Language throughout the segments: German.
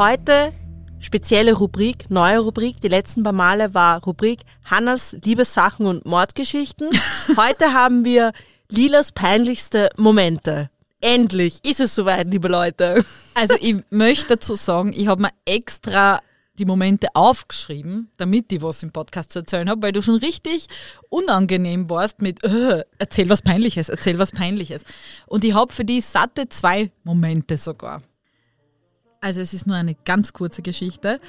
heute spezielle Rubrik, neue Rubrik. Die letzten paar Male war Rubrik Hannas Liebessachen und Mordgeschichten. Heute haben wir Lilas peinlichste Momente. Endlich ist es soweit, liebe Leute. Also ich möchte dazu sagen, ich habe mir extra die Momente aufgeschrieben, damit ich was im Podcast zu erzählen habe, weil du schon richtig unangenehm warst mit äh, erzähl was Peinliches, erzähl was Peinliches. Und ich habe für die satte zwei Momente sogar. Also es ist nur eine ganz kurze Geschichte,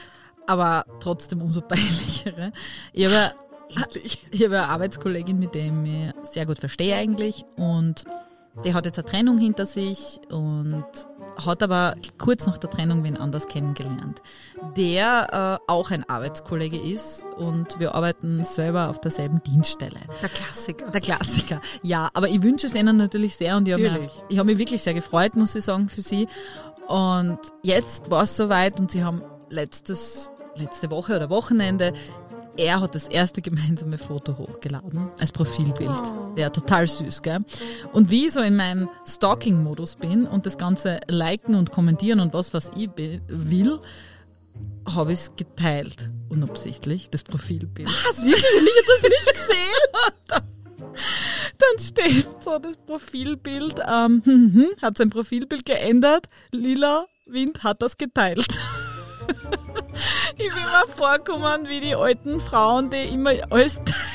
aber trotzdem umso peinlichere. Ich habe, ich habe eine Arbeitskollegin, mit der ich mich sehr gut verstehe eigentlich und die hat jetzt eine Trennung hinter sich und hat aber kurz nach der Trennung wen anders kennengelernt, der äh, auch ein Arbeitskollege ist und wir arbeiten selber auf derselben Dienststelle. Der Klassiker. Der Klassiker, ja. Aber ich wünsche es ihnen natürlich sehr und ich habe mich, ich hab mich wirklich sehr gefreut, muss ich sagen, für sie. Und jetzt war es soweit und sie haben letztes, letzte Woche oder Wochenende er hat das erste gemeinsame Foto hochgeladen als Profilbild. Oh. Ja, total süß, gell? Und wie ich so in meinem Stalking-Modus bin und das Ganze liken und kommentieren und was, was ich will, habe ich es geteilt. Unabsichtlich, das Profilbild. Was? Wirklich? Ich habe das nicht gesehen? dann steht so das Profilbild, ähm, hm, hm, hat sein Profilbild geändert. Lila Wind hat das geteilt. ich bin mir vorkommen wie die alten Frauen, die immer alles teilen.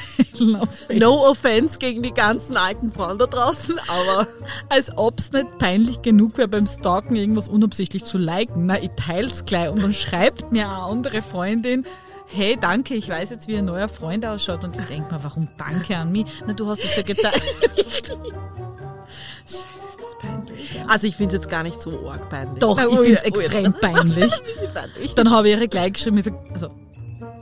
No offense gegen die ganzen alten Frauen da draußen, aber als ob es nicht peinlich genug wäre, beim Stalken irgendwas unabsichtlich zu liken. Na, ich teil's gleich und dann schreibt mir eine andere Freundin, hey, danke, ich weiß jetzt, wie ein neuer Freund ausschaut. Und ich denke mir, warum danke an mich? Na, du hast es ja geteilt. Also ich finde es jetzt gar nicht so arg peinlich. Doch, ich finde es extrem peinlich. Dann habe ich ihre gleich geschrieben, also,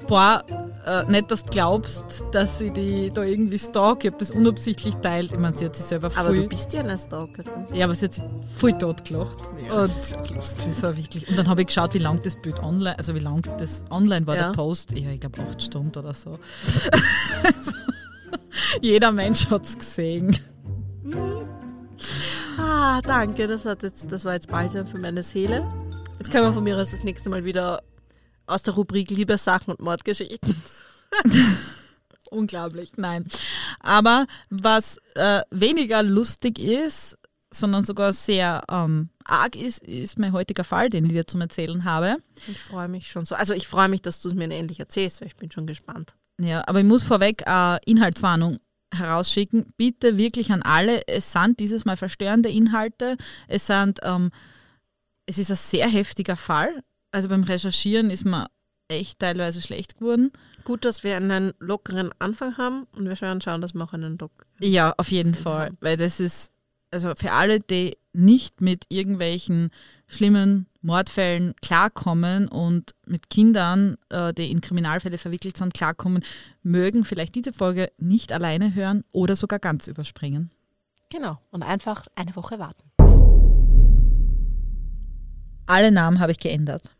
boah, äh, nicht, dass du glaubst, dass sie die da irgendwie stalk. Ich habe das unabsichtlich teilt. Ich meine, sie hat sich selber voll... Aber du bist ja eine Stalkerin. Ja, aber sie hat sich voll totgelacht. Ja, und das, das war wirklich... Und dann habe ich geschaut, wie lang das Bild online... Also wie lang das online war, ja. der Post. Ja, ich glaube acht Stunden oder so. Jeder Mensch hat es gesehen. Ah, danke, das, hat jetzt, das war jetzt Balsam für meine Seele. Jetzt können wir von mir aus das nächste Mal wieder aus der Rubrik Liebessachen und Mordgeschichten. Unglaublich, nein. Aber was äh, weniger lustig ist, sondern sogar sehr ähm, arg ist, ist mein heutiger Fall, den ich dir zum Erzählen habe. Ich freue mich schon so. Also ich freue mich, dass du es mir endlich erzählst, weil ich bin schon gespannt. Ja, aber ich muss vorweg äh, Inhaltswarnung herausschicken. Bitte wirklich an alle. Es sind dieses Mal verstörende Inhalte. Es sind, ähm, es ist ein sehr heftiger Fall. Also beim Recherchieren ist man echt teilweise schlecht geworden. Gut, dass wir einen lockeren Anfang haben und wir werden schauen, dass wir auch einen Lock. Ja, auf jeden Fall, haben. weil das ist also für alle, die nicht mit irgendwelchen schlimmen Mordfällen klarkommen und mit Kindern, äh, die in Kriminalfälle verwickelt sind, klarkommen, mögen vielleicht diese Folge nicht alleine hören oder sogar ganz überspringen. Genau, und einfach eine Woche warten. Alle Namen habe ich geändert.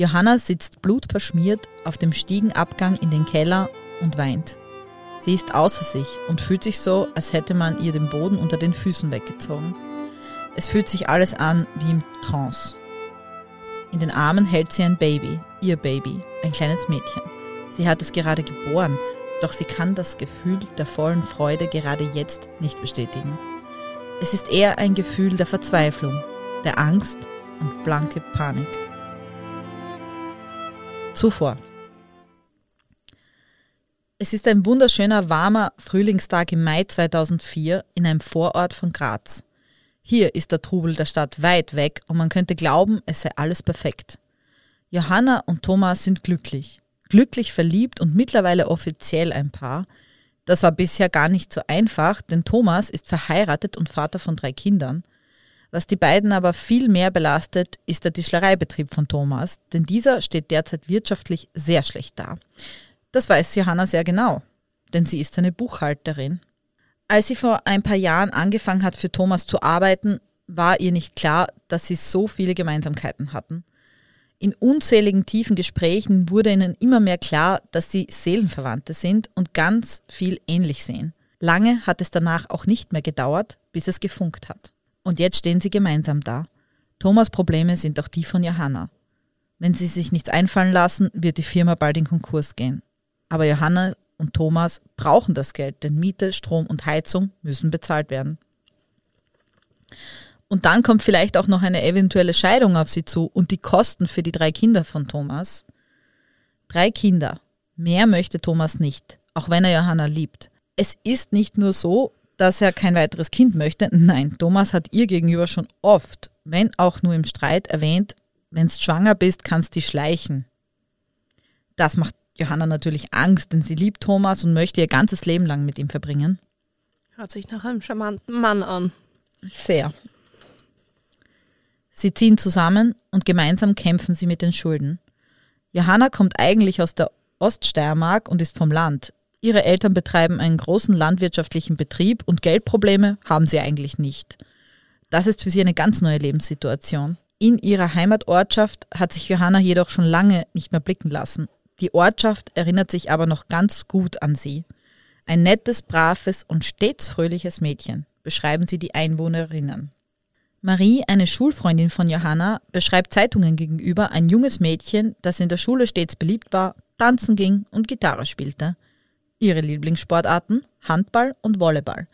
Johanna sitzt blutverschmiert auf dem Stiegenabgang in den Keller und weint. Sie ist außer sich und fühlt sich so, als hätte man ihr den Boden unter den Füßen weggezogen. Es fühlt sich alles an wie im Trance. In den Armen hält sie ein Baby, ihr Baby, ein kleines Mädchen. Sie hat es gerade geboren, doch sie kann das Gefühl der vollen Freude gerade jetzt nicht bestätigen. Es ist eher ein Gefühl der Verzweiflung, der Angst und blanke Panik. Zuvor. Es ist ein wunderschöner, warmer Frühlingstag im Mai 2004 in einem Vorort von Graz. Hier ist der Trubel der Stadt weit weg und man könnte glauben, es sei alles perfekt. Johanna und Thomas sind glücklich. Glücklich verliebt und mittlerweile offiziell ein Paar. Das war bisher gar nicht so einfach, denn Thomas ist verheiratet und Vater von drei Kindern. Was die beiden aber viel mehr belastet, ist der Tischlereibetrieb von Thomas, denn dieser steht derzeit wirtschaftlich sehr schlecht da. Das weiß Johanna sehr genau, denn sie ist seine Buchhalterin. Als sie vor ein paar Jahren angefangen hat, für Thomas zu arbeiten, war ihr nicht klar, dass sie so viele Gemeinsamkeiten hatten. In unzähligen tiefen Gesprächen wurde ihnen immer mehr klar, dass sie Seelenverwandte sind und ganz viel ähnlich sehen. Lange hat es danach auch nicht mehr gedauert, bis es gefunkt hat. Und jetzt stehen sie gemeinsam da. Thomas Probleme sind auch die von Johanna. Wenn sie sich nichts einfallen lassen, wird die Firma bald in Konkurs gehen. Aber Johanna und Thomas brauchen das Geld, denn Miete, Strom und Heizung müssen bezahlt werden. Und dann kommt vielleicht auch noch eine eventuelle Scheidung auf sie zu und die Kosten für die drei Kinder von Thomas. Drei Kinder. Mehr möchte Thomas nicht, auch wenn er Johanna liebt. Es ist nicht nur so, dass er kein weiteres Kind möchte. Nein, Thomas hat ihr gegenüber schon oft, wenn auch nur im Streit, erwähnt, wenn du schwanger bist, kannst du schleichen. Das macht Johanna natürlich Angst, denn sie liebt Thomas und möchte ihr ganzes Leben lang mit ihm verbringen. Hört sich nach einem charmanten Mann an. Sehr. Sie ziehen zusammen und gemeinsam kämpfen sie mit den Schulden. Johanna kommt eigentlich aus der Oststeiermark und ist vom Land. Ihre Eltern betreiben einen großen landwirtschaftlichen Betrieb und Geldprobleme haben sie eigentlich nicht. Das ist für sie eine ganz neue Lebenssituation. In ihrer Heimatortschaft hat sich Johanna jedoch schon lange nicht mehr blicken lassen. Die Ortschaft erinnert sich aber noch ganz gut an sie. Ein nettes, braves und stets fröhliches Mädchen, beschreiben sie die Einwohnerinnen. Marie, eine Schulfreundin von Johanna, beschreibt Zeitungen gegenüber ein junges Mädchen, das in der Schule stets beliebt war, tanzen ging und Gitarre spielte. Ihre Lieblingssportarten Handball und Volleyball.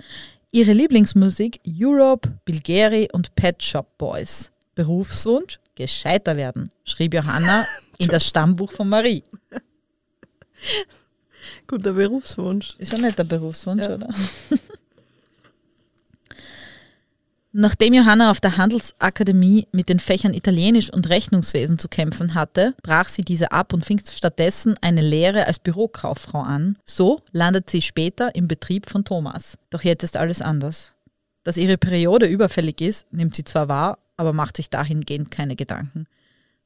Ihre Lieblingsmusik Europe, Bilgeri und Pet Shop Boys. Berufswunsch gescheiter werden, schrieb Johanna in das Stammbuch von Marie. Guter Berufswunsch. Ist ja nicht der Berufswunsch, ja. oder? Nachdem Johanna auf der Handelsakademie mit den Fächern Italienisch und Rechnungswesen zu kämpfen hatte, brach sie diese ab und fing stattdessen eine Lehre als Bürokauffrau an. So landet sie später im Betrieb von Thomas. Doch jetzt ist alles anders. Dass ihre Periode überfällig ist, nimmt sie zwar wahr, aber macht sich dahingehend keine Gedanken.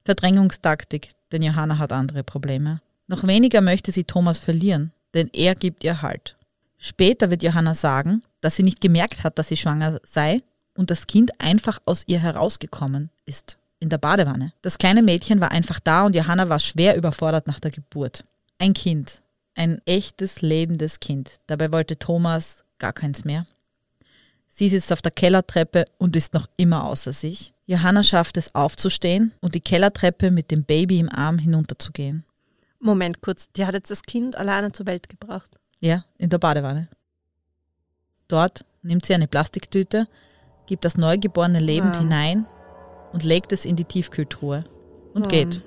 Verdrängungstaktik, denn Johanna hat andere Probleme. Noch weniger möchte sie Thomas verlieren, denn er gibt ihr Halt. Später wird Johanna sagen, dass sie nicht gemerkt hat, dass sie schwanger sei und das Kind einfach aus ihr herausgekommen ist, in der Badewanne. Das kleine Mädchen war einfach da und Johanna war schwer überfordert nach der Geburt. Ein Kind, ein echtes, lebendes Kind. Dabei wollte Thomas gar keins mehr. Sie sitzt auf der Kellertreppe und ist noch immer außer sich. Johanna schafft es aufzustehen und die Kellertreppe mit dem Baby im Arm hinunterzugehen. Moment kurz, die hat jetzt das Kind alleine zur Welt gebracht. Ja, in der Badewanne. Dort nimmt sie eine Plastiktüte, gibt das Neugeborene lebend ah. hinein und legt es in die Tiefkühltruhe und ah. geht.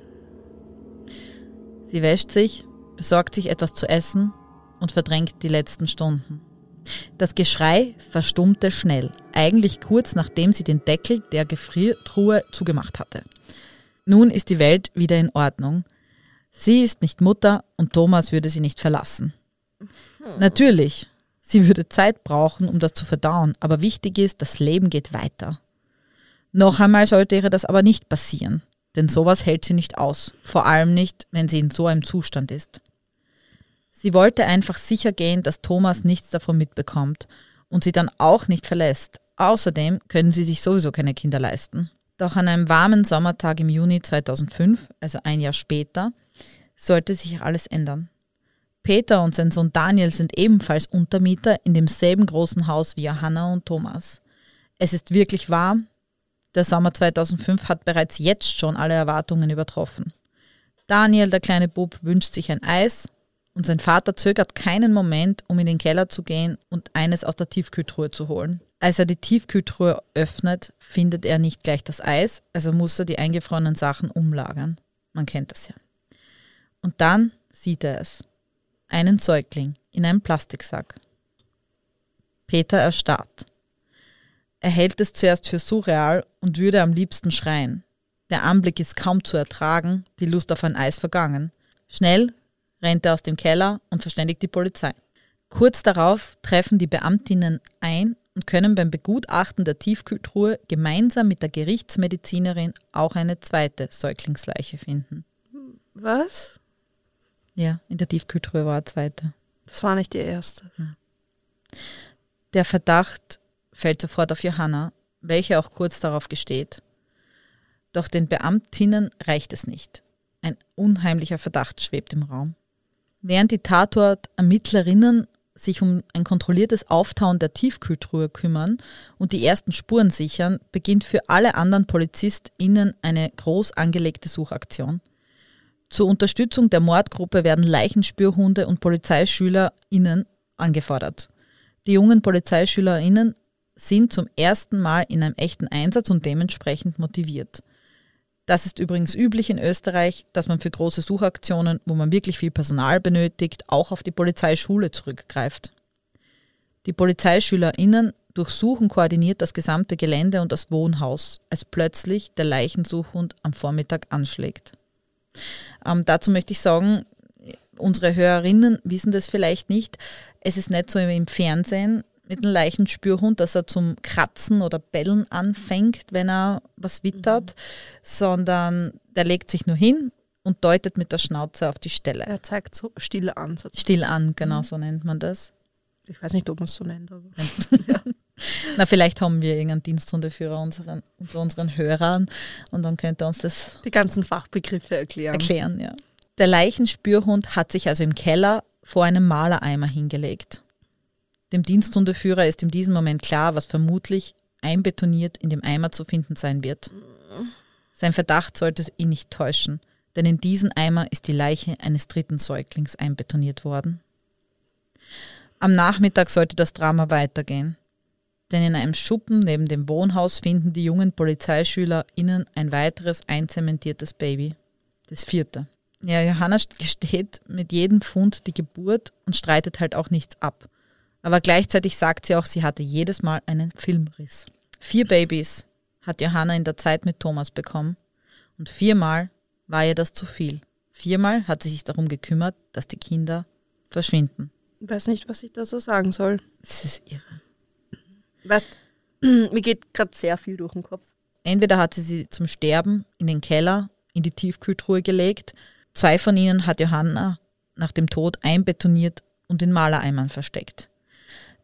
Sie wäscht sich, besorgt sich etwas zu essen und verdrängt die letzten Stunden. Das Geschrei verstummte schnell, eigentlich kurz nachdem sie den Deckel der Gefriertruhe zugemacht hatte. Nun ist die Welt wieder in Ordnung. Sie ist nicht Mutter und Thomas würde sie nicht verlassen. Hm. Natürlich, Sie würde Zeit brauchen, um das zu verdauen, aber wichtig ist, das Leben geht weiter. Noch einmal sollte ihr das aber nicht passieren, denn sowas hält sie nicht aus, vor allem nicht, wenn sie in so einem Zustand ist. Sie wollte einfach sicher gehen, dass Thomas nichts davon mitbekommt und sie dann auch nicht verlässt. Außerdem können sie sich sowieso keine Kinder leisten. Doch an einem warmen Sommertag im Juni 2005, also ein Jahr später, sollte sich alles ändern. Peter und sein Sohn Daniel sind ebenfalls Untermieter in demselben großen Haus wie Johanna und Thomas. Es ist wirklich warm. Der Sommer 2005 hat bereits jetzt schon alle Erwartungen übertroffen. Daniel, der kleine Bub, wünscht sich ein Eis und sein Vater zögert keinen Moment, um in den Keller zu gehen und eines aus der Tiefkühltruhe zu holen. Als er die Tiefkühltruhe öffnet, findet er nicht gleich das Eis, also muss er die eingefrorenen Sachen umlagern. Man kennt das ja. Und dann sieht er es einen Säugling in einem Plastiksack. Peter erstarrt. Er hält es zuerst für surreal und würde am liebsten schreien. Der Anblick ist kaum zu ertragen, die Lust auf ein Eis vergangen. Schnell rennt er aus dem Keller und verständigt die Polizei. Kurz darauf treffen die Beamtinnen ein und können beim Begutachten der Tiefkühltruhe gemeinsam mit der Gerichtsmedizinerin auch eine zweite Säuglingsleiche finden. Was? Ja, in der Tiefkühltruhe war eine zweite. Das war nicht die erste. Der Verdacht fällt sofort auf Johanna, welche auch kurz darauf gesteht. Doch den Beamtinnen reicht es nicht. Ein unheimlicher Verdacht schwebt im Raum. Während die Tatort-Ermittlerinnen sich um ein kontrolliertes Auftauen der Tiefkühltruhe kümmern und die ersten Spuren sichern, beginnt für alle anderen PolizistInnen eine groß angelegte Suchaktion. Zur Unterstützung der Mordgruppe werden Leichenspürhunde und PolizeischülerInnen angefordert. Die jungen PolizeischülerInnen sind zum ersten Mal in einem echten Einsatz und dementsprechend motiviert. Das ist übrigens üblich in Österreich, dass man für große Suchaktionen, wo man wirklich viel Personal benötigt, auch auf die Polizeischule zurückgreift. Die PolizeischülerInnen durchsuchen koordiniert das gesamte Gelände und das Wohnhaus, als plötzlich der Leichensuchhund am Vormittag anschlägt. Ähm, dazu möchte ich sagen, unsere Hörerinnen wissen das vielleicht nicht. Es ist nicht so wie im Fernsehen mit einem Leichenspürhund, dass er zum Kratzen oder Bellen anfängt, wenn er was wittert, sondern der legt sich nur hin und deutet mit der Schnauze auf die Stelle. Er zeigt so still an. sozusagen. Still an, genau so nennt man das. Ich weiß nicht, ob man es so nennt. Aber. Na, vielleicht haben wir irgendeinen Diensthundeführer unseren, unter unseren Hörern und dann könnte er uns das Die ganzen Fachbegriffe erklären. erklären, ja. Der Leichenspürhund hat sich also im Keller vor einem Malereimer hingelegt. Dem Diensthundeführer ist in diesem Moment klar, was vermutlich einbetoniert in dem Eimer zu finden sein wird. Sein Verdacht sollte ihn nicht täuschen, denn in diesen Eimer ist die Leiche eines dritten Säuglings einbetoniert worden. Am Nachmittag sollte das Drama weitergehen, denn in einem Schuppen neben dem Wohnhaus finden die jungen PolizeischülerInnen ein weiteres einzementiertes Baby, das vierte. Ja, Johanna gesteht mit jedem Fund die Geburt und streitet halt auch nichts ab. Aber gleichzeitig sagt sie auch, sie hatte jedes Mal einen Filmriss. Vier Babys hat Johanna in der Zeit mit Thomas bekommen und viermal war ihr das zu viel. Viermal hat sie sich darum gekümmert, dass die Kinder verschwinden. Ich weiß nicht, was ich da so sagen soll. Das ist irre. Weißt, mir geht gerade sehr viel durch den Kopf. Entweder hat sie sie zum Sterben in den Keller, in die Tiefkühltruhe gelegt. Zwei von ihnen hat Johanna nach dem Tod einbetoniert und in Malereimern versteckt.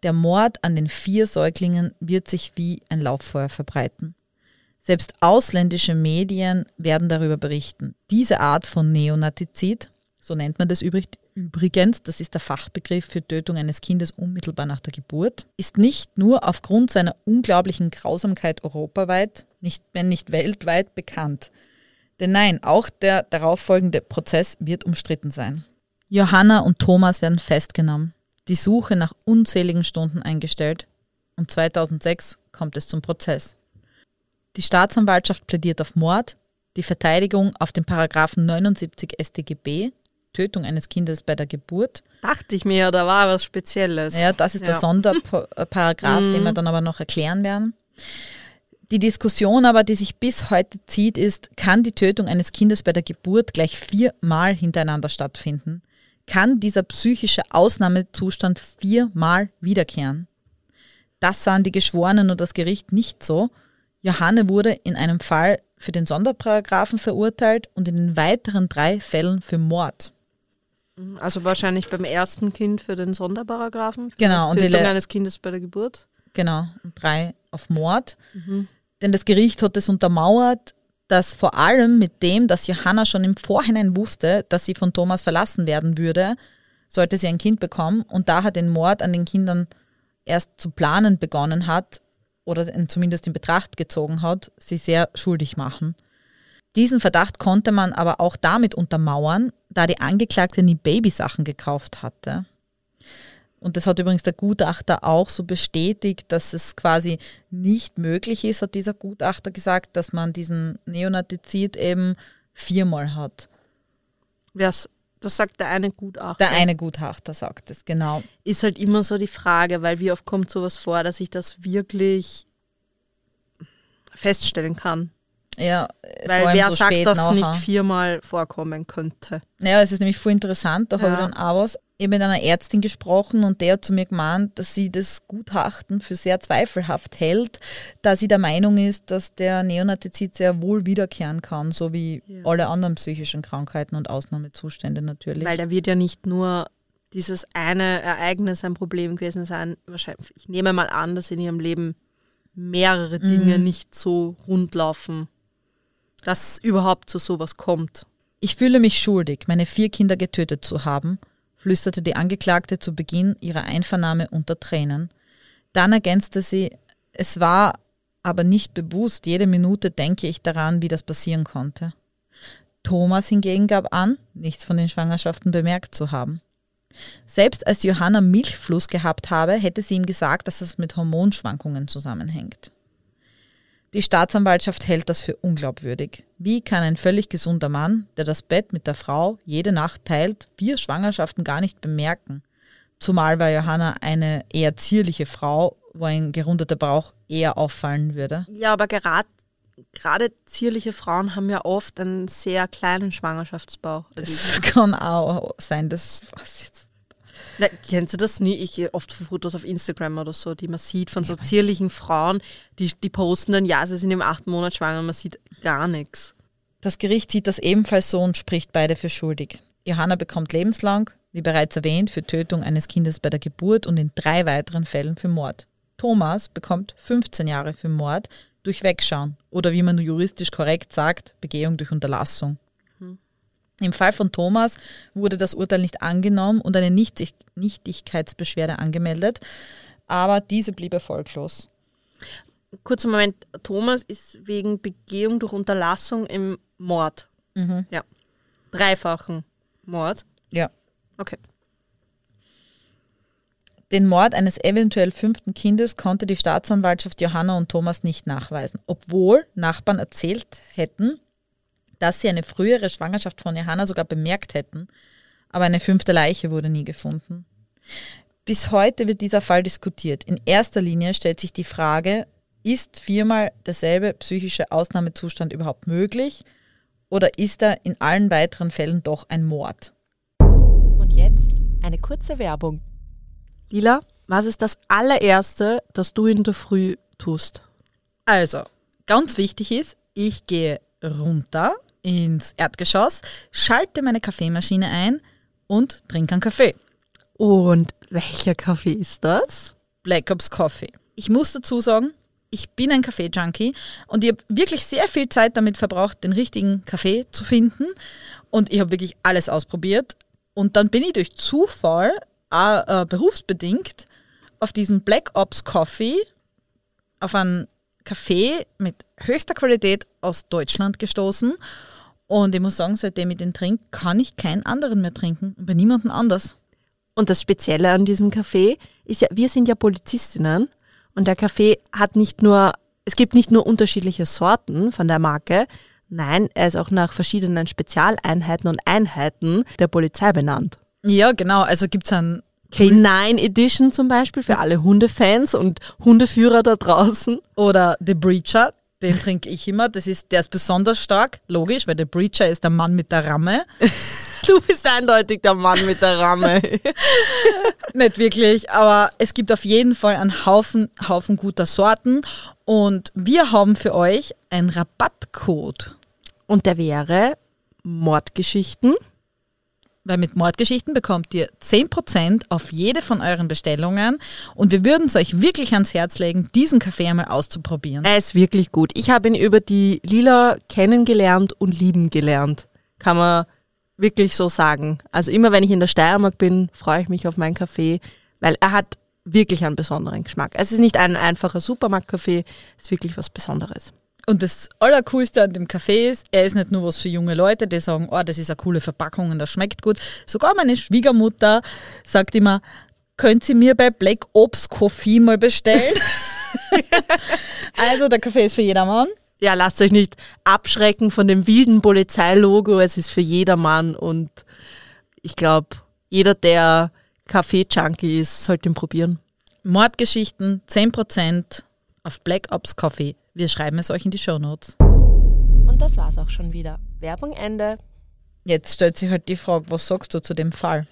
Der Mord an den vier Säuglingen wird sich wie ein Lauffeuer verbreiten. Selbst ausländische Medien werden darüber berichten. Diese Art von Neonatizid, so nennt man das übrig, übrigens, das ist der Fachbegriff für Tötung eines Kindes unmittelbar nach der Geburt, ist nicht nur aufgrund seiner unglaublichen Grausamkeit europaweit, nicht, wenn nicht weltweit bekannt. Denn nein, auch der darauffolgende Prozess wird umstritten sein. Johanna und Thomas werden festgenommen, die Suche nach unzähligen Stunden eingestellt und 2006 kommt es zum Prozess. Die Staatsanwaltschaft plädiert auf Mord, die Verteidigung auf den Paragraphen 79 StGB, Tötung eines Kindes bei der Geburt. Dachte ich mir, da war was Spezielles. Ja, das ist der Ja. Sonderparagraph, den wir dann aber noch erklären werden. Die Diskussion aber, die sich bis heute zieht, ist, kann die Tötung eines Kindes bei der Geburt gleich viermal hintereinander stattfinden? Kann dieser psychische Ausnahmezustand viermal wiederkehren? Das sahen die Geschworenen und das Gericht nicht so. Johanne wurde in einem Fall für den Sonderparagraphen verurteilt und in den weiteren drei Fällen für Mord. Also wahrscheinlich beim ersten Kind für den Sonderparagraphen. Für Genau, und Die Tötung eines Kindes bei der Geburt. Genau, und drei auf Mord. Denn das Gericht hat es untermauert, dass vor allem mit dem, dass Johanna schon im Vorhinein wusste, dass sie von Thomas verlassen werden würde, sollte sie ein Kind bekommen und daher den Mord an den Kindern erst zu planen begonnen hat oder zumindest in Betracht gezogen hat, sie sehr schuldig machen. Diesen Verdacht konnte man aber auch damit untermauern, da die Angeklagte nie Babysachen gekauft hatte. Und das hat übrigens der Gutachter auch so bestätigt, dass es quasi nicht möglich ist, hat dieser Gutachter gesagt, dass man diesen Neonatizid eben viermal hat. Wer's, das sagt der eine Gutachter. Der eine Gutachter sagt es, genau. Ist halt immer so die Frage, weil wie oft kommt sowas vor, dass ich das wirklich feststellen kann. Ja, Weil wer so sagt, dass nachher. nicht viermal vorkommen könnte? Ja, es ist nämlich voll interessant, da habe ich Ja. dann auch was. Ich habe mit einer Ärztin gesprochen und der hat zu mir gemeint, dass sie das Gutachten für sehr zweifelhaft hält, da sie der Meinung ist, dass der Neonatizid sehr wohl wiederkehren kann, so wie Ja. alle anderen psychischen Krankheiten und Ausnahmezustände natürlich. Weil da wird ja nicht nur dieses eine Ereignis ein Problem gewesen sein. Wahrscheinlich, ich nehme mal an, dass in ihrem Leben mehrere Dinge Mhm. nicht so rund laufen, dass es überhaupt zu sowas kommt. Ich fühle mich schuldig, meine vier Kinder getötet zu haben, flüsterte die Angeklagte zu Beginn ihrer Einvernahme unter Tränen. Dann ergänzte sie, es war aber nicht bewusst, jede Minute denke ich daran, wie das passieren konnte. Thomas hingegen gab an, nichts von den Schwangerschaften bemerkt zu haben. Selbst als Johanna Milchfluss gehabt habe, hätte sie ihm gesagt, dass es mit Hormonschwankungen zusammenhängt. Die Staatsanwaltschaft hält das für unglaubwürdig. Wie kann ein völlig gesunder Mann, der das Bett mit der Frau jede Nacht teilt, vier Schwangerschaften gar nicht bemerken? Zumal war Johanna eine eher zierliche Frau, wo ein gerundeter Bauch eher auffallen würde. Ja, aber gerade gerade zierliche Frauen haben ja oft einen sehr kleinen Schwangerschaftsbauch. Das kann auch sein, das was jetzt. Na, kennst du das nie? Ich gehe oft Fotos auf Instagram oder so, die man sieht von so zierlichen Frauen, die, die posten dann, ja, sie sind im achten Monat schwanger und man sieht gar nichts. Das Gericht sieht das ebenfalls so und spricht beide für schuldig. Johanna bekommt lebenslang, wie bereits erwähnt, für Tötung eines Kindes bei der Geburt und in drei weiteren Fällen für Mord. Thomas bekommt 15 Jahre für Mord durch Wegschauen oder wie man juristisch korrekt sagt, Begehung durch Unterlassung. Im Fall von Thomas wurde das Urteil nicht angenommen und eine Nichtig Nichtigkeitsbeschwerde angemeldet, aber diese blieb erfolglos. Kurzer Moment, Thomas ist wegen Begehung durch Unterlassung im Mord. Mhm. Ja. Dreifachen Mord. Ja. Okay. Den Mord eines eventuell fünften Kindes konnte die Staatsanwaltschaft Johanna und Thomas nicht nachweisen, obwohl Nachbarn erzählt hätten, dass sie eine frühere Schwangerschaft von Johanna sogar bemerkt hätten, aber eine fünfte Leiche wurde nie gefunden. Bis heute wird dieser Fall diskutiert. In erster Linie stellt sich die Frage, ist viermal derselbe psychische Ausnahmezustand überhaupt möglich oder ist er in allen weiteren Fällen doch ein Mord? Und jetzt eine kurze Werbung. Lila, was ist das allererste, das du in der Früh tust? Also, ganz wichtig ist, ich gehe runter ins Erdgeschoss, schalte meine Kaffeemaschine ein und trinke einen Kaffee. Und welcher Kaffee ist das? Black Ops Coffee. Ich muss dazu sagen, ich bin ein Kaffee-Junkie und ich habe wirklich sehr viel Zeit damit verbraucht, den richtigen Kaffee zu finden. Und ich habe wirklich alles ausprobiert. Und dann bin ich durch Zufall, auch, äh, berufsbedingt, auf diesen Black Ops Coffee, auf einen Kaffee mit höchster Qualität aus Deutschland gestoßen. Und ich muss sagen, seitdem ich den trinke, kann ich keinen anderen mehr trinken. Und bei niemandem anders. Und das Spezielle an diesem Kaffee ist ja, wir sind ja Polizistinnen und der Kaffee hat nicht nur, es gibt nicht nur unterschiedliche Sorten von der Marke, nein, er ist auch nach verschiedenen Spezialeinheiten und Einheiten der Polizei benannt. Ja, genau. Also gibt es einen K9 Edition zum Beispiel für alle Hundefans und Hundeführer da draußen. oder The Breacher, den trinke ich immer. Das ist, der ist besonders stark, logisch, weil der Breacher ist der Mann mit der Ramme. Du bist eindeutig der Mann mit der Ramme. Nicht wirklich, aber es gibt auf jeden Fall einen Haufen, Haufen guter Sorten. Und wir haben für euch einen Rabattcode. Und der wäre Mordgeschichten. Weil mit Mordgeschichten bekommt ihr 10% auf jede von euren Bestellungen. Und wir würden es euch wirklich ans Herz legen, diesen Kaffee einmal auszuprobieren. Er ist wirklich gut. Ich habe ihn über die Lila kennengelernt und lieben gelernt. Kann man wirklich so sagen. Also immer wenn ich in der Steiermark bin, freue ich mich auf meinen Kaffee, weil er hat wirklich einen besonderen Geschmack. Es ist nicht ein einfacher Supermarktkaffee, es ist wirklich was Besonderes. Und das Allercoolste an dem Kaffee ist, er ist nicht nur was für junge Leute, die sagen, oh, das ist eine coole Verpackung und das schmeckt gut. Sogar meine Schwiegermutter sagt immer, könnt ihr mir bei Black Ops Coffee mal bestellen? also der Kaffee ist für jedermann. Ja, lasst euch nicht abschrecken von dem wilden Polizeilogo. Es ist für jedermann und ich glaube, jeder, der Kaffee-Junkie ist, sollte ihn probieren. Mordgeschichten 10% auf Black Ops Coffee. Wir schreiben es euch in die Show Notes. Und das war's auch schon wieder. Werbung Ende. Jetzt stellt sich halt die Frage, was sagst du zu dem Fall?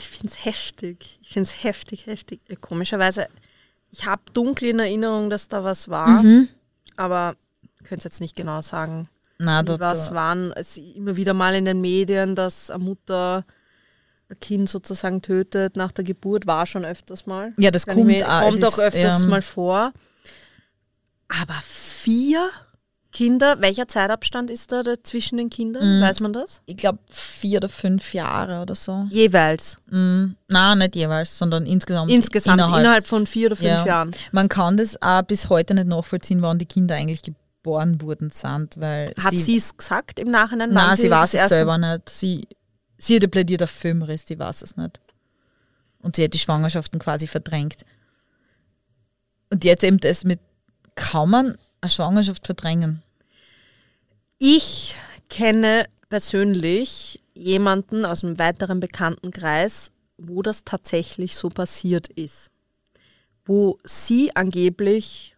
Ich finde es heftig. Ich finde es heftig, heftig. Komischerweise, ich habe dunkel in Erinnerung, dass da was war, Mhm. aber ich könnte es jetzt nicht genau sagen. Na, was waren es immer wieder mal in den Medien, dass eine Mutter Kind sozusagen tötet nach der Geburt, war schon öfters mal. ja, das Kann kommt, mir- auch. kommt auch ist, öfters ähm, mal vor. Aber vier Kinder, welcher Zeitabstand ist da, da zwischen den Kindern? Mhm. Weiß man das? Ich glaube, vier oder fünf Jahre oder so. Jeweils. Mhm. Nein, nicht jeweils, sondern insgesamt. Insgesamt, innerhalb, innerhalb. von vier oder fünf Ja. Jahren. Man kann das auch bis heute nicht nachvollziehen, wann die Kinder eigentlich geboren wurden sind, weil Hat sie es gesagt im Nachhinein? Nein, sie, das weiß es selber nicht. Sie, sie ja plädiert auf Filmriss, die weiß es nicht. Und sie hat die Schwangerschaften quasi verdrängt. Und jetzt eben das mit, kann man eine Schwangerschaft verdrängen? Ich kenne persönlich jemanden aus einem weiteren Bekanntenkreis, wo das tatsächlich so passiert ist. Wo sie angeblich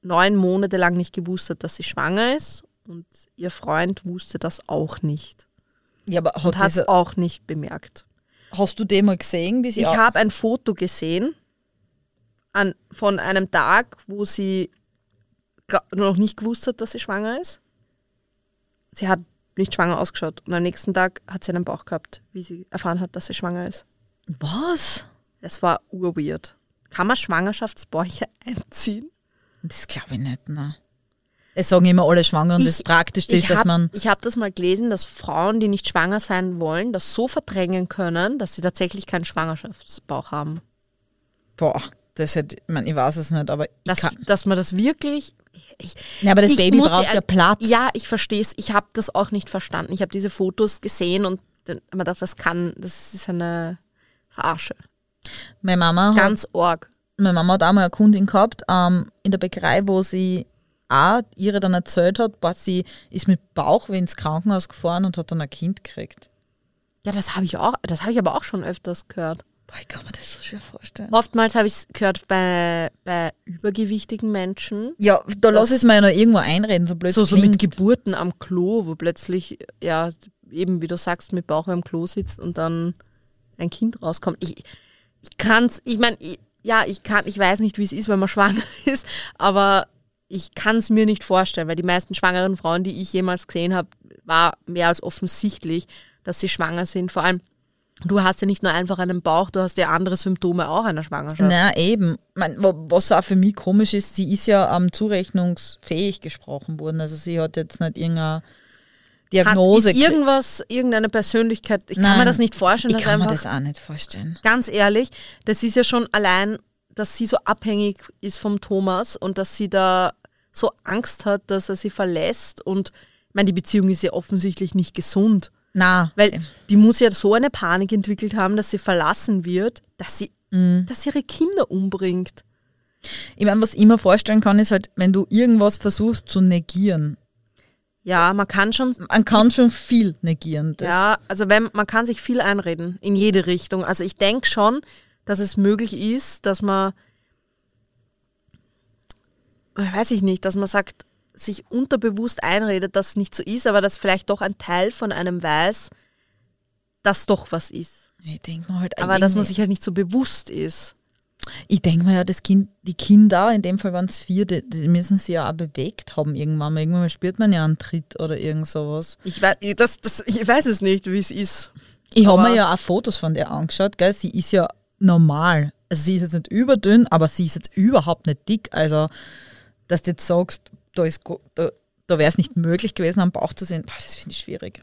neun Monate lang nicht gewusst hat, dass sie schwanger ist und ihr Freund wusste das auch nicht Ja, aber und hat hat es auch nicht bemerkt. hast du den mal gesehen, wie sie Ich habe ein Foto gesehen an, von einem Tag, wo sie noch nicht gewusst hat, dass sie schwanger ist. Sie hat nicht schwanger ausgeschaut und am nächsten Tag hat sie einen Bauch gehabt, wie sie erfahren hat, dass sie schwanger ist. Was? Das war urweird. Kann man Schwangerschaftsbäuche einziehen? Das glaube ich nicht, ne. Es sagen immer alle Schwangeren, das Praktischste ist, dass hab, man. ich habe das mal gelesen, dass Frauen, die nicht schwanger sein wollen, das so verdrängen können, dass sie tatsächlich keinen Schwangerschaftsbauch haben. Boah, das hätte, ich, mein, ich weiß es nicht, aber ich Dass, dass man das wirklich. Ich, Ja, aber das ich Baby braucht ja Platz. Ja, ich verstehe es. Ich habe das auch nicht verstanden. Ich habe diese Fotos gesehen und mir gedacht, das kann, das ist eine Verarsche. Meine Mama hat Ganz arg. Meine Mama hat auch mal eine Kundin gehabt, ähm, in der Bäckerei, wo sie auch ihre dann erzählt hat, boah, sie ist mit Bauchweh ins Krankenhaus gefahren und hat dann ein Kind gekriegt. Ja, das habe ich auch, das habe ich aber auch schon öfters gehört. Boah, ich kann mir das so schwer vorstellen. Oftmals habe ich es gehört bei, bei übergewichtigen Menschen. Ja, da lass Das- es mir ja noch irgendwo einreden, so blöd So, es so mit. Geburten am Klo, wo plötzlich, ja, eben wie du sagst, mit Bauch am Klo sitzt und dann ein Kind rauskommt. Ich, ich kann's, ich meine, ja, ich kann, ich weiß nicht, wie es ist, wenn man schwanger ist, aber ich kann es mir nicht vorstellen, weil die meisten schwangeren Frauen, die ich jemals gesehen habe, war mehr als offensichtlich, dass sie schwanger sind. Vor allem, du hast ja nicht nur einfach einen Bauch, du hast ja andere Symptome auch einer Schwangerschaft. Na eben. Mein, wa- was auch für mich komisch ist, sie ist ja ähm, zurechnungsfähig gesprochen worden. Also sie hat jetzt nicht irgendeine Hat, Diagnose ist irgendwas, irgendeine Persönlichkeit, ich kann Nein, mir das nicht vorstellen, Ich kann mir das auch nicht vorstellen. ganz ehrlich, das ist ja schon allein, dass sie so abhängig ist vom Thomas und dass sie da so Angst hat, dass er sie verlässt. Und ich meine, die Beziehung ist ja offensichtlich nicht gesund. Na, Weil die muss ja so eine Panik entwickelt haben, dass sie verlassen wird, dass sie, Mhm. dass sie ihre Kinder umbringt. ich meine, was ich mir vorstellen kann, ist halt, wenn du irgendwas versuchst zu negieren. Ja, man kann schon, Man kann schon viel negieren. Ja, also wenn, man kann sich viel einreden, in jede Richtung. Also ich denke schon, dass es möglich ist, dass man, weiß ich nicht, dass man sagt, sich unterbewusst einredet, dass es nicht so ist, aber dass vielleicht doch ein Teil von einem weiß, dass doch was ist. Ich denke mir halt, Aber dass man sich halt nicht so bewusst ist. Ich denke mir ja, das kind, die Kinder, in dem Fall waren es vier, die, die müssen sich ja auch bewegt haben irgendwann mal. Irgendwann mal spürt man ja einen Tritt oder irgend sowas. Ich weiß, das, das, ich weiß es nicht, wie es ist. Ich habe mir ja auch Fotos von der angeschaut, gell? Sie ist ja normal. Also sie ist jetzt nicht überdünn, aber sie ist jetzt überhaupt nicht dick. Also, dass du jetzt sagst, da, ist da, da wäre es nicht möglich gewesen, am Bauch zu sehen, boah, das finde ich schwierig.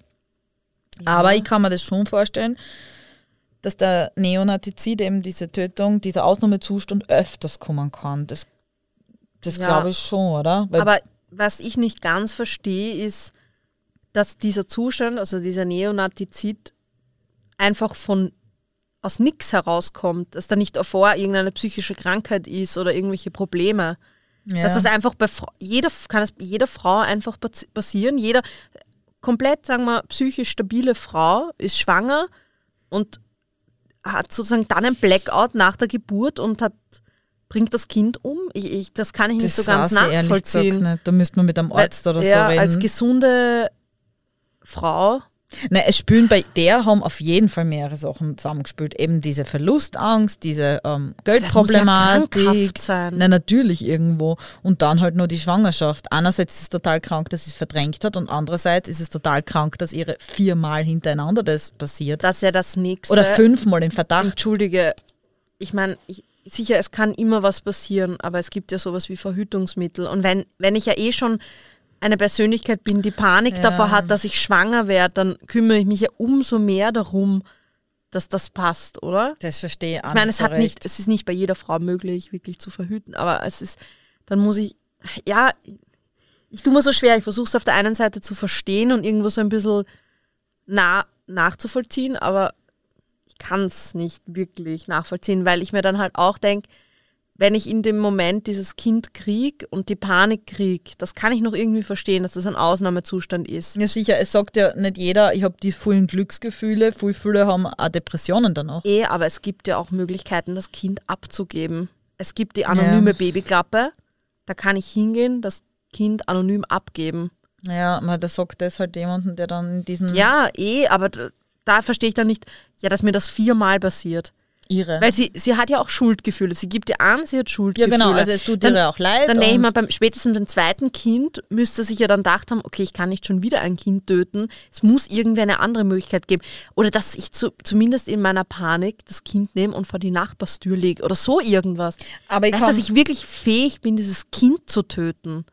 Aber ich kann mir das schon vorstellen, dass der Neonatizid, eben diese Tötung, dieser Ausnahmezustand öfters kommen kann. Das, das Ja. glaube ich schon, oder? Weil, Aber was ich nicht ganz verstehe, ist, dass dieser Zustand, also dieser Neonatizid, einfach von aus nichts herauskommt, dass da nicht davor irgendeine psychische Krankheit ist oder irgendwelche Probleme. Ja. Dass das einfach bei jeder kann es jeder Frau einfach passi- passieren. Jeder komplett, sagen wir, psychisch stabile Frau ist schwanger und hat sozusagen dann ein Blackout nach der Geburt und hat bringt das Kind um. Ich, ich, das kann ich nicht so ganz ehrlich gesagt nachvollziehen. nicht. Da müsste man mit einem Weil Arzt oder so reden. als gesunde Frau Nein, es spielen bei der haben auf jeden Fall mehrere Sachen zusammengespielt. Eben diese Verlustangst, diese ähm, Geldproblematik. Das muss ja krankhaft sein. Nein, natürlich irgendwo. Und dann halt nur die Schwangerschaft. Einerseits ist es total krank, dass sie es verdrängt hat und andererseits ist es total krank, dass ihre viermal hintereinander das passiert. Das ist ja das nächste. Oder fünfmal im Verdacht. Entschuldige, ich meine, ich, sicher, es kann immer was passieren, aber es gibt ja sowas wie Verhütungsmittel. Und wenn, wenn ich ja eh schon eine Persönlichkeit bin, die Panik Ja. davor hat, dass ich schwanger werde, dann kümmere ich mich ja umso mehr darum, dass das passt, oder? Das verstehe ich auch Ich meine, es hat recht. nicht, es ist nicht bei jeder Frau möglich, wirklich zu verhüten, aber es ist, dann muss ich, ja, ich tue mir so schwer, ich versuche es auf der einen Seite zu verstehen und irgendwo so ein bisschen nah, nachzuvollziehen, aber ich kann es nicht wirklich nachvollziehen, weil ich mir dann halt auch denke, wenn ich in dem Moment dieses Kind krieg und die Panik krieg, das kann ich noch irgendwie verstehen, dass das ein Ausnahmezustand ist. Ja, sicher, es sagt ja nicht jeder, ich habe die vielen Glücksgefühle, viel viele haben auch Depressionen danach. Eh, aber es gibt ja auch Möglichkeiten, das Kind abzugeben. Es gibt die anonyme Ja. Babyklappe, da kann ich hingehen, das Kind anonym abgeben. Ja, aber das sagt das halt jemanden, der dann in diesen Ja, eh, aber da, da verstehe ich dann nicht, ja, dass mir das viermal passiert. Ihre. Weil sie, sie hat ja auch Schuldgefühle. Sie gibt dir an, sie hat ja, Schuldgefühle. genau, also es tut Dann- ihr auch leid. Dann denke ich mal, beim spätestens beim zweiten Kind müsste sich ja dann gedacht haben, okay, ich kann nicht schon wieder ein Kind töten. Es muss irgendwie eine andere Möglichkeit geben. Oder dass ich zu, zumindest in meiner Panik das Kind nehme und vor die Nachbarstür lege. Oder so irgendwas. aber ich Weißt du, kann, dass ich wirklich fähig bin, dieses Kind zu töten?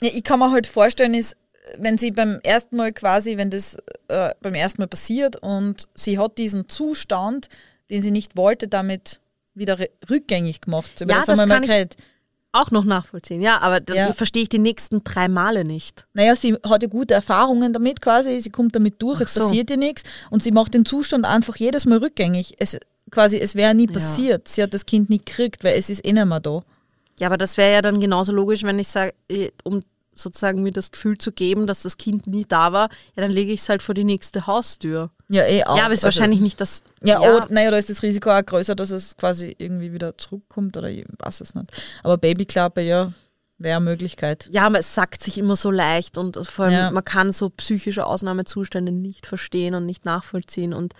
ja, ich kann mir halt vorstellen, ist, wenn sie beim ersten Mal quasi, wenn das äh, beim ersten Mal passiert und sie hat diesen Zustand, den sie nicht wollte, damit wieder rückgängig gemacht. Über Ja, das mal kann ich- geredet. Auch noch nachvollziehen, ja, aber dann Ja. verstehe ich die nächsten drei Male nicht. Naja, sie hat ja gute Erfahrungen damit quasi, sie kommt damit durch, Ach es so. passiert ihr nichts und sie macht den Zustand einfach jedes Mal rückgängig. Es, quasi, es wäre nie passiert. Sie hat das Kind nie gekriegt, weil es ist eh nicht mehr da. Ja, aber das wäre ja dann genauso logisch, wenn ich sage, eh, um sozusagen mir das Gefühl zu geben, dass das Kind nie da war, ja, dann lege ich es halt vor die nächste Haustür. Ja, eh auch. ja, aber es ist Also- wahrscheinlich nicht das. Ja, ja. naja, da ist das Risiko auch größer, dass es quasi irgendwie wieder zurückkommt oder ich weiß es nicht. Aber Babyklappe, ja, wäre eine Möglichkeit. Ja, aber es sagt sich immer so leicht und vor allem, Ja. man kann so psychische Ausnahmezustände nicht verstehen und nicht nachvollziehen und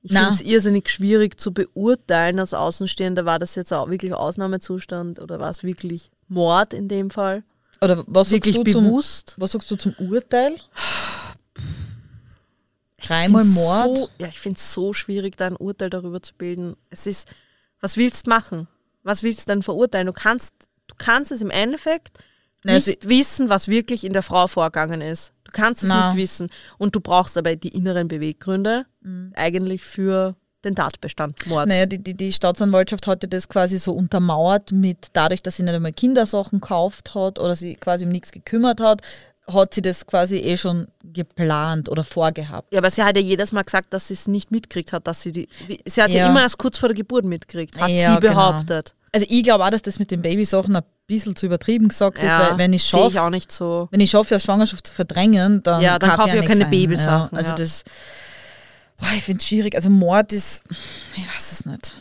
ich finde es irrsinnig schwierig zu beurteilen als Außenstehender, war das jetzt auch wirklich Ausnahmezustand oder war es wirklich Mord in dem Fall? Oder was Wirklich sagst du zum, bewusst? was sagst du zum Urteil? Dreimal Mord? So, ja, ich finde es so schwierig, da ein Urteil darüber zu bilden. Es ist, was willst du machen? Was willst du denn verurteilen? Du kannst, du kannst es im Endeffekt Na, nicht sie- wissen, was wirklich in der Frau vorgegangen ist. Du kannst es Na. nicht wissen. Und du brauchst aber die inneren Beweggründe eigentlich für den Tatbestand Mord. Naja, die, die, die Staatsanwaltschaft hatte das quasi so untermauert mit dadurch, dass sie nicht einmal Kindersachen gekauft hat oder sie quasi um nichts gekümmert hat, hat sie das quasi eh schon geplant oder vorgehabt. Ja, aber sie hat ja jedes Mal gesagt, dass sie es nicht mitkriegt hat, dass sie die. Sie hat ja, Ja. immer erst kurz vor der Geburt mitkriegt, hat Ja, sie genau. behauptet. Also ich glaube auch, dass das mit den Babysachen ein bisschen zu übertrieben gesagt ist, Ja, weil wenn ich sehe ich schaffe, auch nicht so. wenn ich schaffe, eine Schwangerschaft zu verdrängen, dann, Ja, dann kauf kauf ich ja keine ein. Babysachen, Ja, also ja. das, boah, ich finde es schwierig. Also Mord ist, ich weiß es nicht.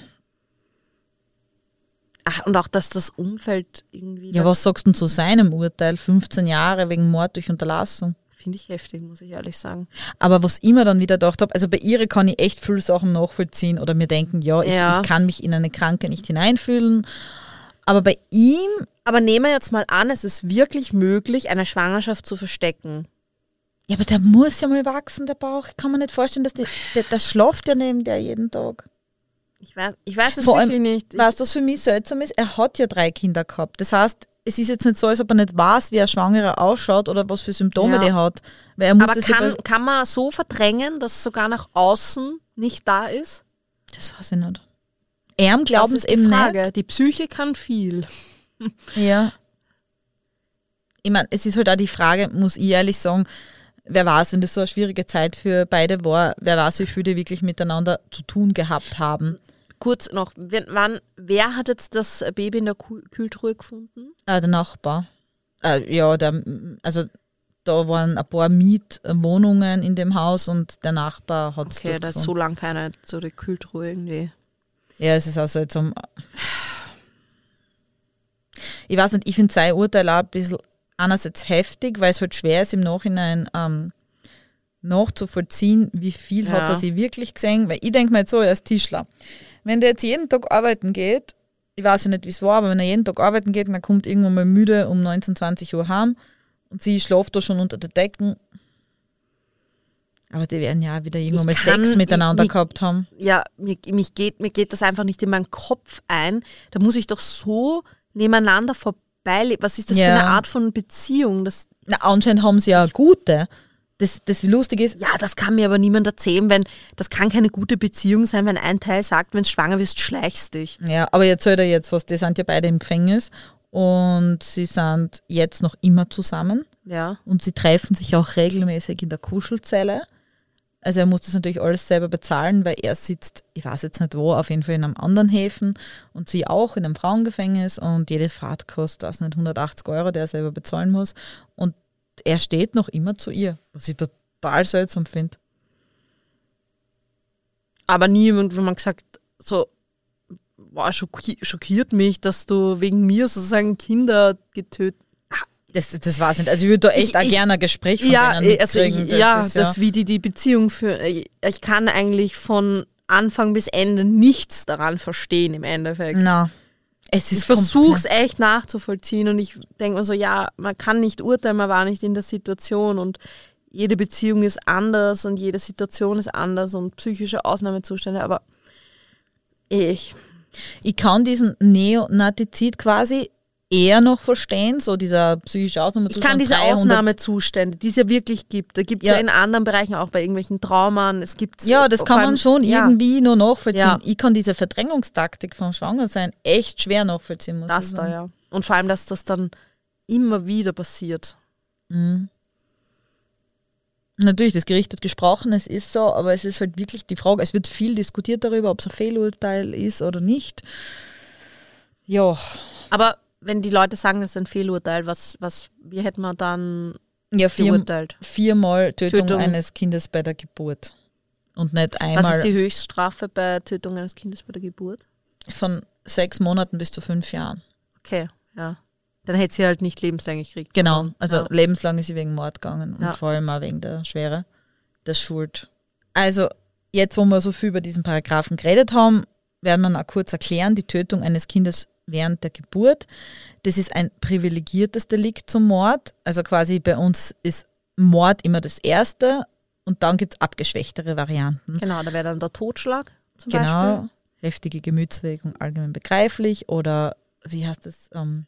Ach, und auch, dass das Umfeld irgendwie. Ja, was sagst du denn zu seinem Urteil? 15 Jahre wegen Mord durch Unterlassung. Finde ich heftig, muss ich ehrlich sagen. Aber was ich mir dann wieder gedacht habe, also bei ihr kann ich echt viele Sachen nachvollziehen oder mir denken, ja, ich, Ja. ich kann mich in eine Kranke nicht hineinfühlen. Aber bei ihm, Aber nehmen wir jetzt mal an, es ist wirklich möglich, eine Schwangerschaft zu verstecken. Ja, aber der muss ja mal wachsen, der Bauch. Ich kann mir nicht vorstellen, dass die, der, der schlaft ja neben der jeden Tag. Ich weiß, ich weiß es Vor allem, wirklich nicht. Ich, Weißt du, was für mich seltsam ist? Er hat ja drei Kinder gehabt. Das heißt, es ist jetzt nicht so, als ob er nicht weiß, wie ein Schwangerer ausschaut oder was für Symptome Ja. der hat. Weil er muss aber das, ja kann, kann man so verdrängen, dass es sogar nach außen nicht da ist? das weiß ich nicht. Er glauben es eben Frage. nicht. Die Psyche kann viel. Ja. Ich meine, es ist halt auch die Frage, muss ich ehrlich sagen, wer weiß, wenn das so eine schwierige Zeit für beide war, wer weiß, wie viel die wirklich miteinander zu tun gehabt haben. Kurz noch, wenn, wann, wer hat jetzt das Baby in der Kühl- Kühltruhe gefunden? Äh, der Nachbar. Äh, ja, der, also da waren ein paar Mietwohnungen in dem Haus und der Nachbar hat es Okay, da ist so lange keiner zu der Kühltruhe irgendwie. Ja, es ist also jetzt um. Ich weiß nicht, ich finde sein Urteil auch ein bisschen einerseits heftig, weil es halt schwer ist im Nachhinein ähm, nachzuvollziehen, wie viel hat Ja. er sie wirklich gesehen. Weil ich denke mir jetzt so, er ist Tischler. Wenn der jetzt jeden Tag arbeiten geht, ich weiß ja nicht, wie es war, aber wenn er jeden Tag arbeiten geht und er kommt irgendwann mal müde um 19, 20 Uhr heim und sie schläft da schon unter der Decken. Aber die werden ja wieder irgendwann mal Ich kann- Sex miteinander ich- ich- gehabt haben. Ja, mir, mich geht, mir geht das einfach nicht in meinen Kopf ein. Da muss ich doch so nebeneinander vorbeileben. Was ist das für Ja. eine Art von Beziehung? Das, Na, anscheinend haben sie ja gute. Das, das Lustige ist, ja, das kann mir aber niemand erzählen, wenn das kann keine gute Beziehung sein, wenn ein Teil sagt, wenn du schwanger wirst, schleichst dich. Ja, aber jetzt hört er jetzt was, die sind ja beide im Gefängnis und sie sind jetzt noch immer zusammen Ja. und sie treffen sich auch regelmäßig in der Kuschelzelle. Also er muss das natürlich alles selber bezahlen, weil er sitzt, ich weiß jetzt nicht wo, auf jeden Fall in einem anderen Häfen und sie auch in einem Frauengefängnis und jede Fahrt kostet, weiß nicht, 180 Euro, der er selber bezahlen muss und er steht noch immer zu ihr, was ich total seltsam finde. Aber nie irgendjemand gesagt, so, schocki schockiert mich, dass du wegen mir sozusagen Kinder getötet Das, das ich nicht. Also ich würde da echt Ich- auch gerne ein Gespräch von ja, denen also mitkriegen. ich, Das ja, ist das wie die die Beziehung für. Ich kann eigentlich von Anfang bis Ende nichts daran verstehen im Endeffekt. Na, es ist Ich versuche es echt nachzuvollziehen und ich denke mir so, ja, man kann nicht urteilen, man war nicht in der Situation und jede Beziehung ist anders und jede Situation ist anders und psychische Ausnahmezustände, aber ich, Ich kann diesen Neonatizid quasi eher noch verstehen, so dieser psychische Ausnahme. ich kann diese Ausnahmezustände, die es ja wirklich gibt, da gibt es ja. Ja. in anderen Bereichen auch bei irgendwelchen Traumen, es gibt Ja, das kann man schon ja, irgendwie nur nachvollziehen. Ja. Ich kann diese Verdrängungstaktik vom Schwangersein echt schwer nachvollziehen, muss Das ich da, ja. Und vor allem, dass das dann immer wieder passiert. Natürlich, das Gericht hat gesprochen, es ist so, aber es ist halt wirklich die Frage, es wird viel diskutiert darüber, ob es ein Fehlurteil ist oder nicht. Ja, Aber wenn die Leute sagen, das ist ein Fehlurteil, was, was, wie hätten wir dann ja vier, geurteilt? viermal Tötung, Tötung. eines Kindes bei der Geburt. Und nicht Was einmal ist die Höchststrafe bei Tötung eines Kindes bei der Geburt? von sechs Monaten bis zu fünf Jahren. Okay, ja. Dann hätte sie halt nicht lebenslänglich gekriegt. Genau, also ja. lebenslang ist sie wegen Mord gegangen und Ja. vor allem auch wegen der Schwere der Schuld. Also jetzt, wo wir so viel über diesen Paragraphen geredet haben, werden wir noch kurz erklären, die Tötung eines Kindes während der Geburt. Das ist ein privilegiertes Delikt zum Mord. Also quasi bei uns ist Mord immer das Erste und dann gibt es abgeschwächtere Varianten. Genau, da wäre dann der Totschlag zum Genau, Beispiel. heftige Gemütswirkung allgemein begreiflich oder wie heißt das? Ähm,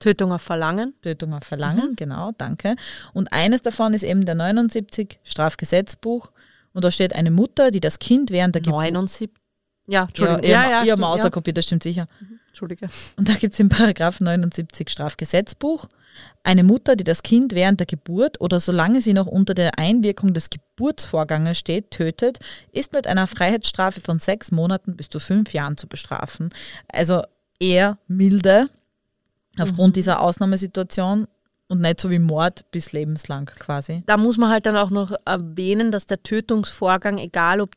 Tötung auf Verlangen. Tötung auf Verlangen, genau, danke. Und eines davon ist eben der 79 Strafgesetzbuch. Und da steht eine Mutter, die das Kind während der Geburt. 79. Ja, Ja, Entschuldigung. ihr, Ja, ja, ja, ihr stimmt, Mauserkopiert, das stimmt sicher. ja. Entschuldige. Und da gibt es im Paragraph 79 Strafgesetzbuch eine Mutter, die das Kind während der Geburt oder solange sie noch unter der Einwirkung des Geburtsvorganges steht, tötet, ist mit einer Freiheitsstrafe von sechs Monaten bis zu fünf Jahren zu bestrafen. Also eher milde aufgrund dieser Ausnahmesituation und nicht so wie Mord bis lebenslang quasi. Da muss man halt dann auch noch erwähnen, dass der Tötungsvorgang, egal ob,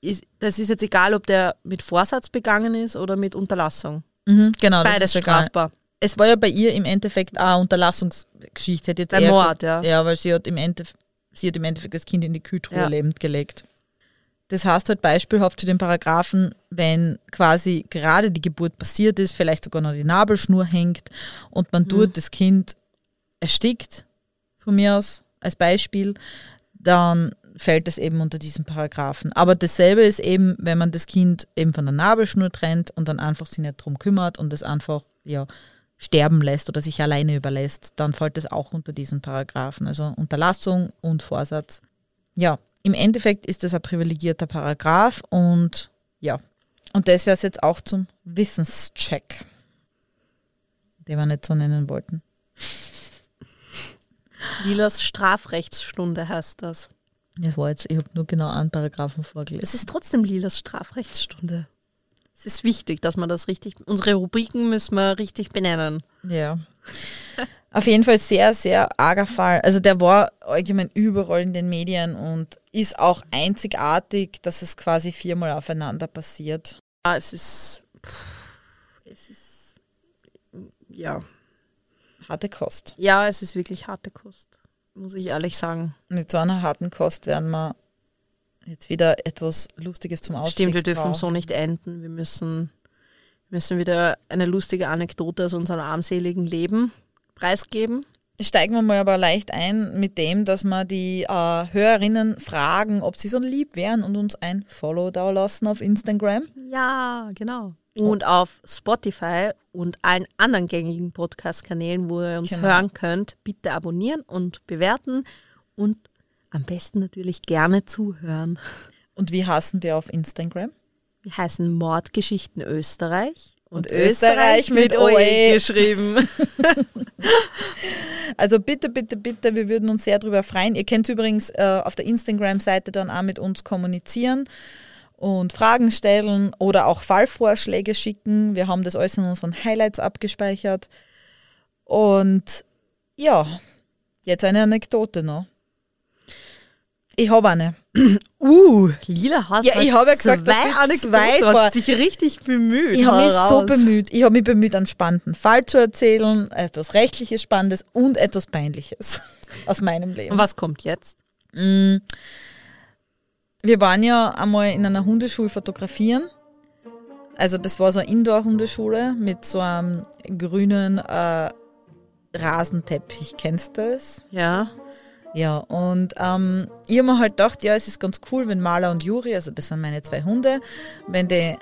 ist, das ist jetzt egal, ob der mit Vorsatz begangen ist oder mit Unterlassung. Mhm, genau, das Beides ist egal. strafbar. Es war ja bei ihr im Endeffekt auch eine Unterlassungsgeschichte. Hätte jetzt Bei eher Mord, gesagt, ja. Ja, weil sie hat, im Endeffekt, sie hat im Endeffekt das Kind in die Kühltruhe Ja. lebend gelegt. Das heißt halt beispielhaft für den Paragraphen, wenn quasi gerade die Geburt passiert ist, vielleicht sogar noch die Nabelschnur hängt und man Mhm. das Kind erstickt, von mir aus als Beispiel, dann fällt es eben unter diesen Paragraphen. Aber dasselbe ist eben, wenn man das Kind eben von der Nabelschnur trennt und dann einfach sich nicht drum kümmert und es einfach ja, sterben lässt oder sich alleine überlässt, dann fällt es auch unter diesen Paragraphen. Also Unterlassung und Vorsatz. Ja, im Endeffekt ist das ein privilegierter Paragraph und ja, und das wäre es jetzt auch zum Wissenscheck, den wir nicht so nennen wollten. Lilas Strafrechtsstunde heißt das. Das war jetzt, ich habe nur genau einen Paragraphen vorgelesen. Es ist trotzdem Lilas Strafrechtsstunde. Es ist wichtig, dass man das richtig, unsere Rubriken müssen wir richtig benennen. Ja. Auf jeden Fall sehr, sehr arger Fall. Also der war allgemein überall in den Medien und ist auch einzigartig, dass es quasi viermal aufeinander passiert. Ja, es ist, pff, es ist, ja, Harte Kost. ja, es ist wirklich harte Kost. Muss ich ehrlich sagen. Mit so einer harten Kost werden wir jetzt wieder etwas Lustiges zum Ausstieg Stimmt, wir dürfen brauchen. so nicht enden. Wir müssen, müssen wieder eine lustige Anekdote aus unserem armseligen Leben preisgeben. Steigen wir mal aber leicht ein mit dem, dass wir die äh, Hörerinnen fragen, ob sie so lieb wären und uns ein Follow da lassen auf Instagram. Ja, genau. Und auf Spotify und allen anderen gängigen Podcast-Kanälen, wo ihr uns Genau. hören könnt, bitte abonnieren und bewerten und am besten natürlich gerne zuhören. Und wie hassen wir auf Instagram? Wir heißen Mordgeschichten Österreich Und Österreich mit OE. geschrieben. Also bitte, bitte, bitte, wir würden uns sehr darüber freuen. Ihr könnt übrigens äh, auf der Instagram-Seite dann auch mit uns kommunizieren und Fragen stellen oder auch Fallvorschläge schicken. Wir haben das alles in unseren Highlights abgespeichert. Und ja, jetzt eine Anekdote noch. Ich habe eine. Uh, Lila hat Ja, ich habe ja gesagt, zwei Anekdoten, zwei du hast dich richtig bemüht. Ich habe mich so bemüht. Ich habe mich bemüht, einen spannenden Fall zu erzählen, etwas Rechtliches Spannendes und etwas Peinliches aus meinem Leben. Und was kommt jetzt? Mm. Wir waren ja einmal in einer Hundeschule fotografieren. Also das war so eine Indoor-Hundeschule mit so einem grünen äh, Rasenteppich. Kennst du das? Ja. Ja, und ähm, ich habe mir halt gedacht, ja, es ist ganz cool, wenn Mala und Juri, also das sind meine zwei Hunde, wenn die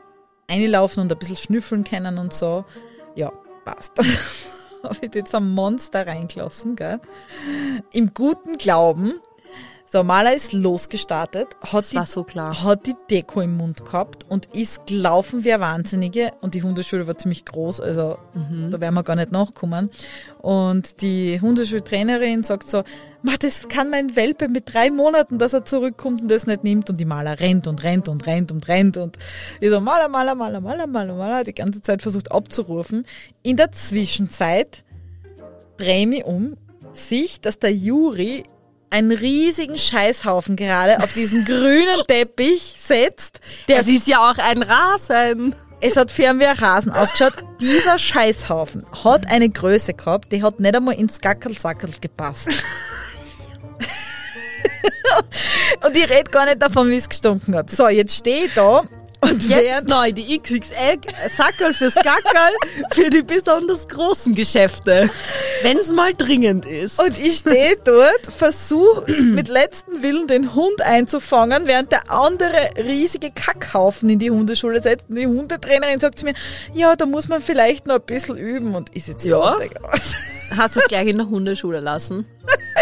reinlaufen und ein bisschen schnüffeln können und so. Ja, passt. habe ich jetzt ein Monster reingelassen, gell? Im guten Glauben. So, Mala ist losgestartet, hat die so klar. hat die Deko im Mund gehabt und ist gelaufen wie eine Wahnsinnige. Und die Hundeschule war ziemlich groß, also da werden wir gar nicht nachkommen. Und die Hundeschultrainerin sagt so, Ma, das kann mein Welpe mit drei Monaten, dass er zurückkommt und das nicht nimmt. Und die Maler rennt und rennt und rennt und rennt. Und ich so, Maler, Maler, Maler, Maler, Maler, Maler, die ganze Zeit versucht abzurufen. In der Zwischenzeit drehe mich um, sehe ich, dass der Juri einen riesigen Scheißhaufen gerade auf diesen grünen Teppich setzt. Der Das ist ja auch ein Rasen. es hat fern wie ein Rasen ausgeschaut. Dieser Scheißhaufen hat eine Größe gehabt, die hat nicht einmal ins Gackelsackel gepasst. Und ich rede gar nicht davon, wie es gestunken hat. So, jetzt stehe ich da und Jetzt neu die XXL-Sackerl fürs Gackerl für die besonders großen Geschäfte. Wenn es mal dringend ist. Und ich stehe dort, versuche mit letztem Willen den Hund einzufangen, während der andere riesige Kackhaufen in die Hundeschule setzt. Und die Hundetrainerin sagt zu mir, ja, da muss man vielleicht noch ein bisschen üben. Und ich sitze Ja. Hast du es gleich in der Hundeschule lassen?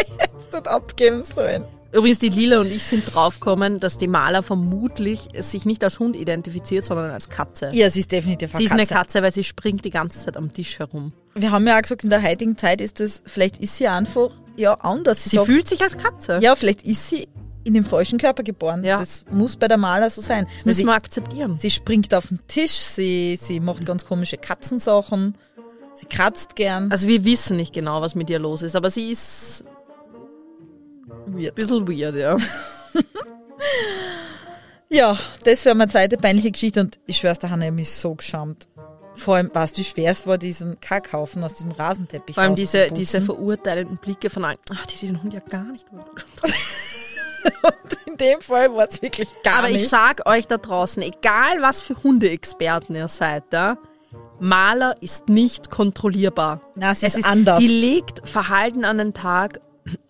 jetzt dort abgeben sollen. Übrigens, die Lila und ich sind draufgekommen, dass die Maler vermutlich sich nicht als Hund identifiziert, sondern als Katze. Ja, sie ist definitiv sie ist eine Katze, weil sie springt die ganze Zeit am Tisch herum. Wir haben ja auch gesagt, in der heutigen Zeit ist das, vielleicht ist sie einfach ja anders. Sie sagt- fühlt sich als Katze. ja, vielleicht ist sie in dem falschen Körper geboren. Ja. Das muss bei der Maler so sein. Das müssen sie, wir akzeptieren. sie springt auf den Tisch, sie, sie macht ganz komische Katzensachen, sie kratzt gern. Also wir wissen nicht genau, was mit ihr los ist, aber sie ist Weird. bisschen weird, ja. Ja, das wäre meine zweite peinliche Geschichte und ich schwör's, da habe ich mich so geschämt. Vor allem, weißt du, wie schwer es war, diesen Kackhaufen aus diesem Rasenteppich Vor allem diese, diese verurteilenden Blicke von allen. Ach, die hat den Hund ja gar nicht unter Kontrolle. In dem Fall war es wirklich gar Aber nicht. ich sag euch da draußen, egal was für Hundeexperten ihr seid, ja, Maler ist nicht kontrollierbar. Na, sie Es ist ist anders. Die legt Verhalten an den Tag,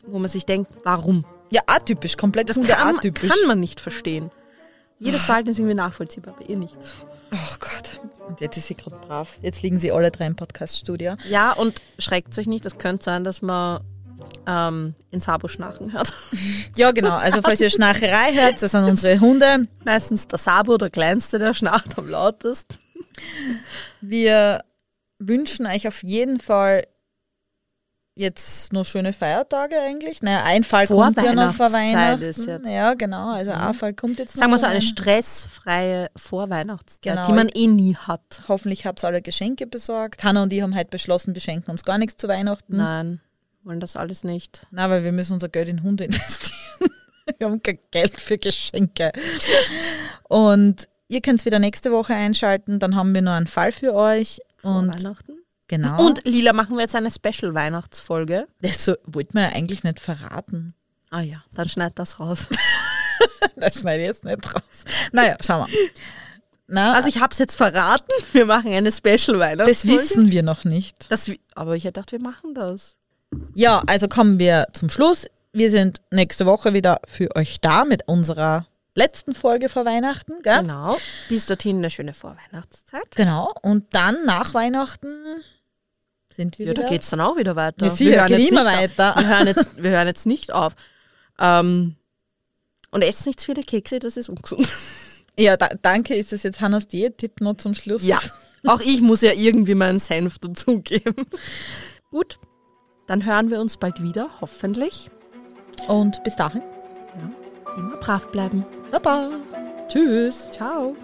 wo man sich denkt, warum? ja, atypisch, komplett Das kann, man- atypisch. kann man nicht verstehen. Jedes Verhalten ist irgendwie nachvollziehbar, aber ihr nicht. Oh Gott. Und jetzt ist sie gerade brav. Jetzt liegen sie alle drei im Podcast-Studio. Ja, und schreckt euch nicht, es könnte sein, dass man ähm, in Sabo schnarchen hört. Ja, genau. Also, falls ihr Schnarcherei hört, das sind unsere Hunde. Meistens der Sabo, der Kleinste, der schnarcht am lautesten. Wir wünschen euch auf jeden Fall jetzt noch schöne Feiertage eigentlich. Naja, ein Fall Vor kommt ja noch vor Weihnachten. ist jetzt. Mhm. Ja, genau. Also ein Fall kommt jetzt noch. Sagen wir so eine stressfreie Vorweihnachtszeit, Genau. die man eh nie hat. Hoffentlich habt ihr alle Geschenke besorgt. Hanna und ich haben heute beschlossen, wir schenken uns gar nichts zu Weihnachten. Nein, wollen das alles nicht. Na, weil wir müssen unser Geld in Hunde investieren. wir haben kein Geld für Geschenke. Und ihr könnt wieder nächste Woche einschalten, dann haben wir noch einen Fall für euch. Vor Und Weihnachten? Genau. Und Lila machen wir jetzt eine Special-Weihnachtsfolge. das so, wollten wir ja eigentlich nicht verraten. Ah ja, dann schneid das raus. Das schneide ich jetzt nicht raus. Naja, schauen wir. Na, Also ich hab's jetzt verraten. Wir machen eine Special-Weihnachtsfolge. das wissen wir noch nicht. Das, aber ich hätte gedacht, wir machen das. Ja, also kommen wir zum Schluss. Wir sind nächste Woche wieder für euch da mit unserer letzten Folge vor Weihnachten. Gell? Genau. Bis dorthin eine schöne Vorweihnachtszeit. Genau. Und dann nach Weihnachten sind wir Ja, wieder. da geht's dann auch wieder weiter. Ja, sicher, hören geht jetzt immer weiter. Wir hören, jetzt, wir hören jetzt nicht auf. Ähm, und esst nicht zu viele Kekse, das ist ungesund. Ja, da, danke. Ist das jetzt Hannas Diät-Tipp noch zum Schluss? Ja, auch ich muss ja irgendwie meinen Senf dazugeben. Gut, dann hören wir uns bald wieder, hoffentlich. Und bis dahin. Immer brav bleiben. Baba. Tschüss. Ciao.